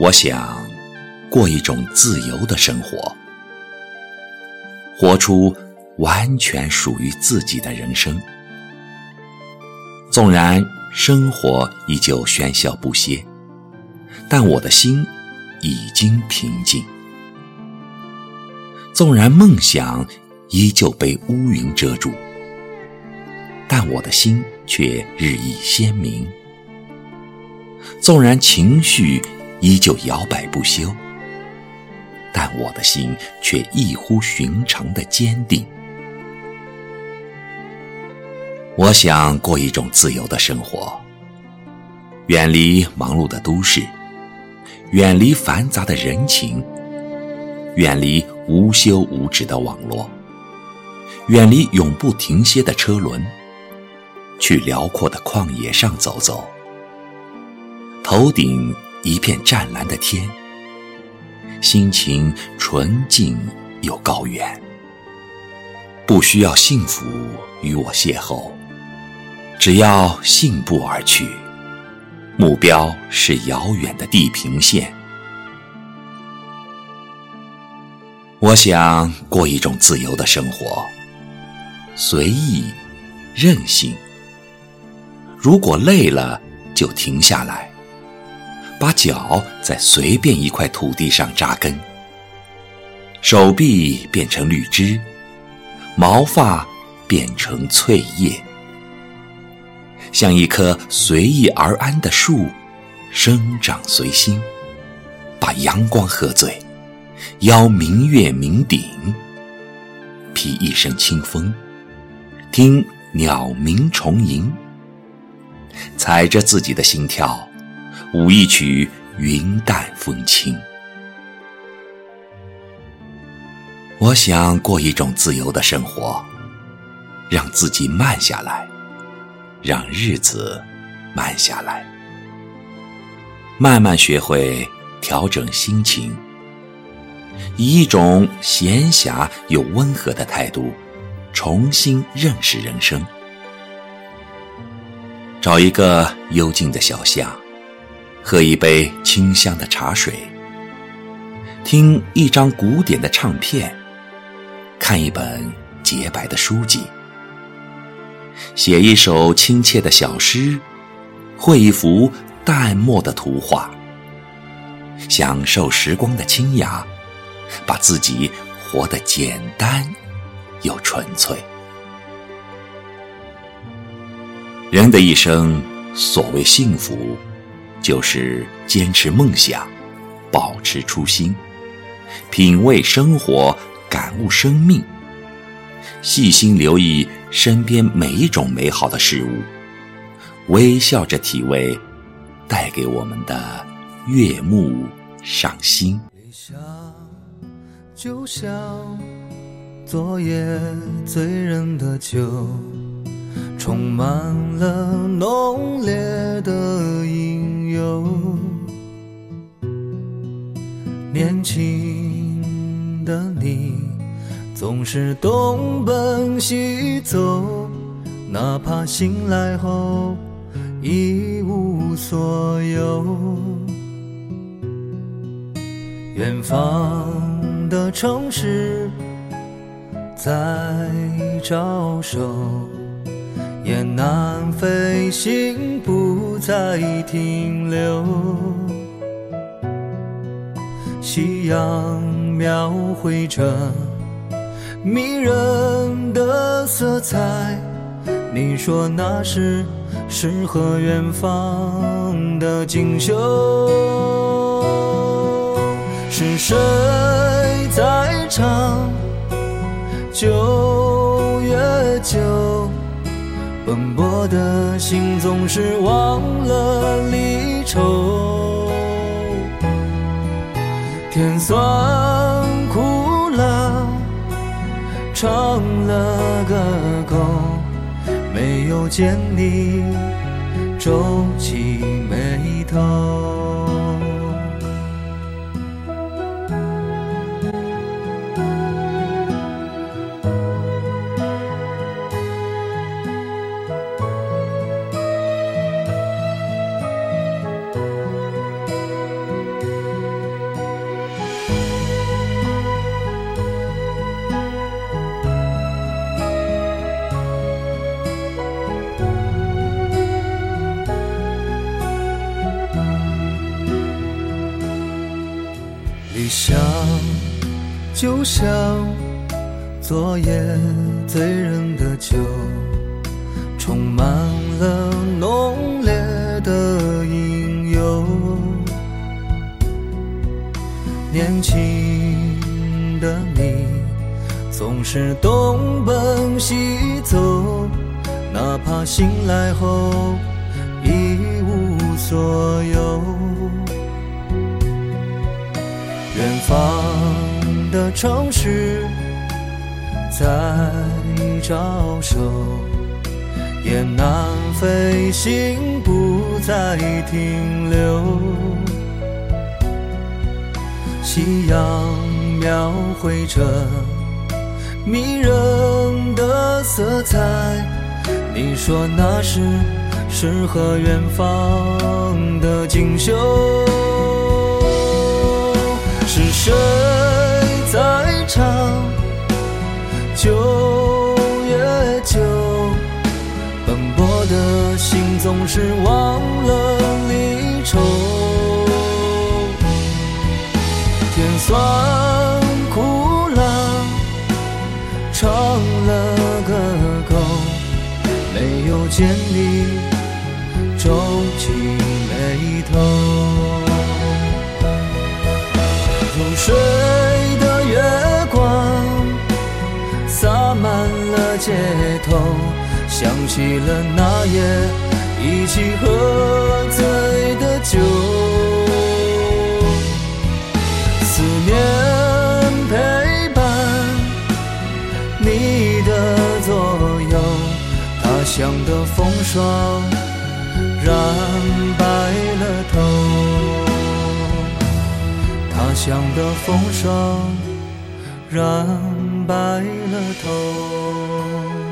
我想过一种自由的生活，活出完全属于自己的人生。纵然生活依旧喧嚣不歇，但我的心已经平静。纵然梦想依旧被乌云遮住，但我的心却日益鲜明。纵然情绪依旧摇摆不休，但我的心却异乎寻常的坚定。我想过一种自由的生活，远离忙碌的都市，远离繁杂的人情，远离无休无止的网络，远离永不停歇的车轮，去辽阔的旷野上走走。头顶一片湛蓝的天，心情纯净又高远。不需要幸福与我邂逅，只要信步而去，目标是遥远的地平线。我想过一种自由的生活，随意、任性。如果累了，就停下来。把脚在随便一块土地上扎根，手臂变成绿枝，毛发变成翠叶，像一棵随意而安的树，生长随心，把阳光喝醉，邀明月明顶，披一身清风，听鸟鸣虫吟，踩着自己的心跳。舞一曲云淡风轻，我想过一种自由的生活，让自己慢下来，让日子慢下来，慢慢学会调整心情，以一种闲暇又温和的态度，重新认识人生。找一个幽静的小巷。喝一杯清香的茶水，听一张古典的唱片，看一本洁白的书籍，写一首亲切的小诗，绘一幅淡墨的图画，享受时光的清雅，把自己活得简单又纯粹。人的一生，所谓幸福。就是坚持梦想，保持初心，品味生活，感悟生命，细心留意身边每一种美好的事物，微笑着体味带给我们的悦目赏心。理想就像昨夜醉人的酒，充满了浓烈的有年轻的你，总是东奔西走，哪怕醒来后一无所有。远方的城市在招手。雁南飞行，不再停留。夕阳描绘着迷人的色彩，你说那是诗和远方的锦绣。是谁在唱就奔波的心总是忘了离愁，甜酸苦辣尝了个够，没有见你皱起眉头。就像昨夜醉人的酒，充满了浓烈的引诱。年轻的你总是东奔西走，哪怕醒来后一无所有。远方。的城市在招手，雁南飞行不再停留。夕阳描绘着迷人的色彩，你说那是诗和远方的锦绣，是谁？酒越久，奔波的心总是忘了离愁。甜酸苦辣尝了个够，没有见你满了街头想起了那夜一起喝醉的酒，思念陪伴你的左右，他乡的风霜染白了头，他乡的风霜染白了头。